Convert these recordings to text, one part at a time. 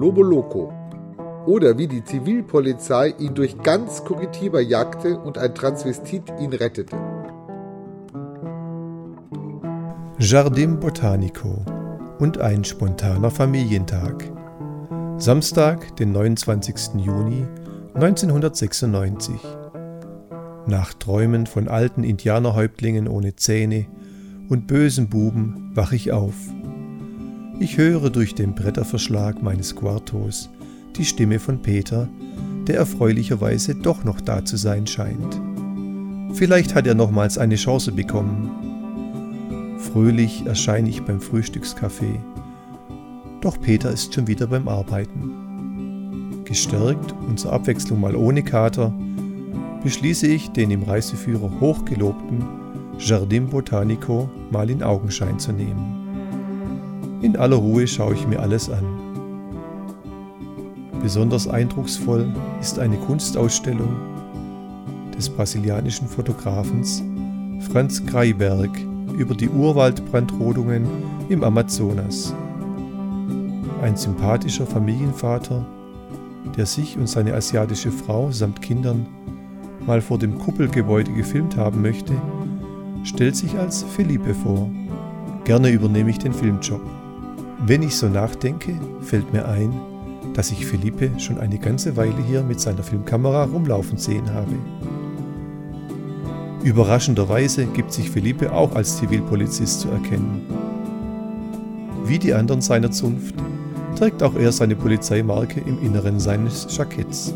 Lobo Loco. Oder wie die Zivilpolizei ihn durch ganz Curitiba jagte und ein Transvestit ihn rettete. Jardim Botanico und ein spontaner Familientag. Samstag, den 29. Juni 1996. Nach Träumen von alten Indianerhäuptlingen ohne Zähne und bösen Buben wach ich auf. Ich höre durch den Bretterverschlag meines Quartos die Stimme von Peter, der erfreulicherweise doch noch da zu sein scheint. Vielleicht hat er nochmals eine Chance bekommen. Fröhlich erscheine ich beim Frühstückskaffee. Doch Peter ist schon wieder beim Arbeiten. Gestärkt und zur Abwechslung mal ohne Kater, beschließe ich, den im Reiseführer hochgelobten Jardin Botanico mal in Augenschein zu nehmen. In aller Ruhe schaue ich mir alles an. Besonders eindrucksvoll ist eine Kunstausstellung des brasilianischen Fotografens Franz Greiberg über die Urwaldbrandrodungen im Amazonas. Ein sympathischer Familienvater, der sich und seine asiatische Frau samt Kindern mal vor dem Kuppelgebäude gefilmt haben möchte, stellt sich als Felipe vor. Gerne übernehme ich den Filmjob. Wenn ich so nachdenke, fällt mir ein, dass ich Felipe schon eine ganze Weile hier mit seiner Filmkamera rumlaufen sehen habe. Überraschenderweise gibt sich Felipe auch als Zivilpolizist zu erkennen. Wie die anderen seiner Zunft trägt auch er seine Polizeimarke im Inneren seines Jacketts.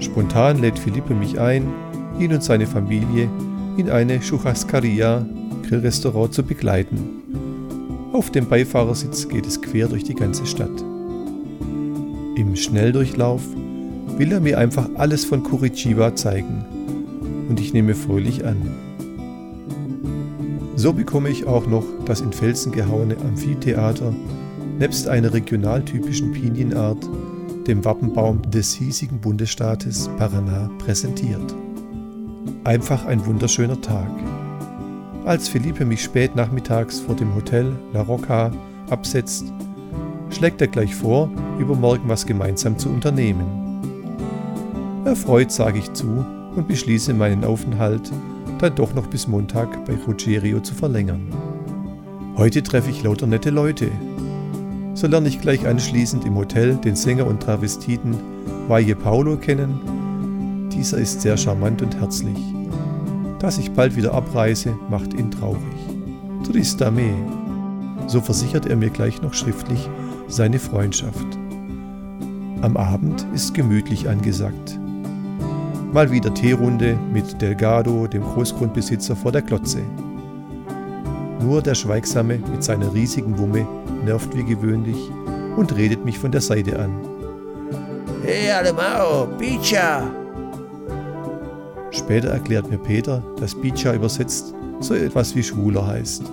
Spontan lädt Felipe mich ein, ihn und seine Familie in eine Churrascaria Grillrestaurant zu begleiten. Auf dem Beifahrersitz geht es quer durch die ganze Stadt. Im Schnelldurchlauf will er mir einfach alles von Curitiba zeigen und ich nehme fröhlich an. So bekomme ich auch noch das in Felsen gehauene Amphitheater nebst einer regionaltypischen Pinienart, dem Wappenbaum des hiesigen Bundesstaates Paraná, präsentiert. Einfach ein wunderschöner Tag. Als Felipe mich spät nachmittags vor dem Hotel La Rocca absetzt, schlägt er gleich vor, übermorgen was gemeinsam zu unternehmen. Erfreut sage ich zu und beschließe meinen Aufenthalt dann doch noch bis Montag bei Ruggiero zu verlängern. Heute treffe ich lauter nette Leute. So lerne ich gleich anschließend im Hotel den Sänger und Travestiten Valle Paulo kennen. Dieser ist sehr charmant und herzlich. Dass ich bald wieder abreise, macht ihn traurig. Tristame. So versichert er mir gleich noch schriftlich seine Freundschaft. Am Abend ist gemütlich angesagt. Mal wieder Teerunde mit Delgado, dem Großgrundbesitzer, vor der Klotze. Nur der Schweigsame mit seiner riesigen Wumme nervt wie gewöhnlich und redet mich von der Seite an. Hey Alemao, Picha! Später erklärt mir Peter, dass Picha übersetzt so etwas wie Schwuler heißt.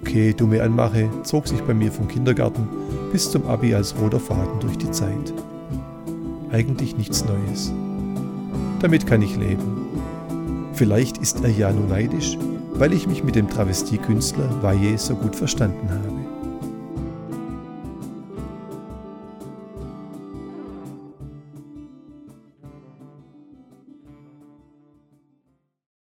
Okay, dumme Anmache zog sich bei mir vom Kindergarten bis zum Abi als roter Faden durch die Zeit. Eigentlich nichts Neues. Damit kann ich leben. Vielleicht ist er ja nur neidisch, weil ich mich mit dem Travestiekünstler Valle so gut verstanden habe.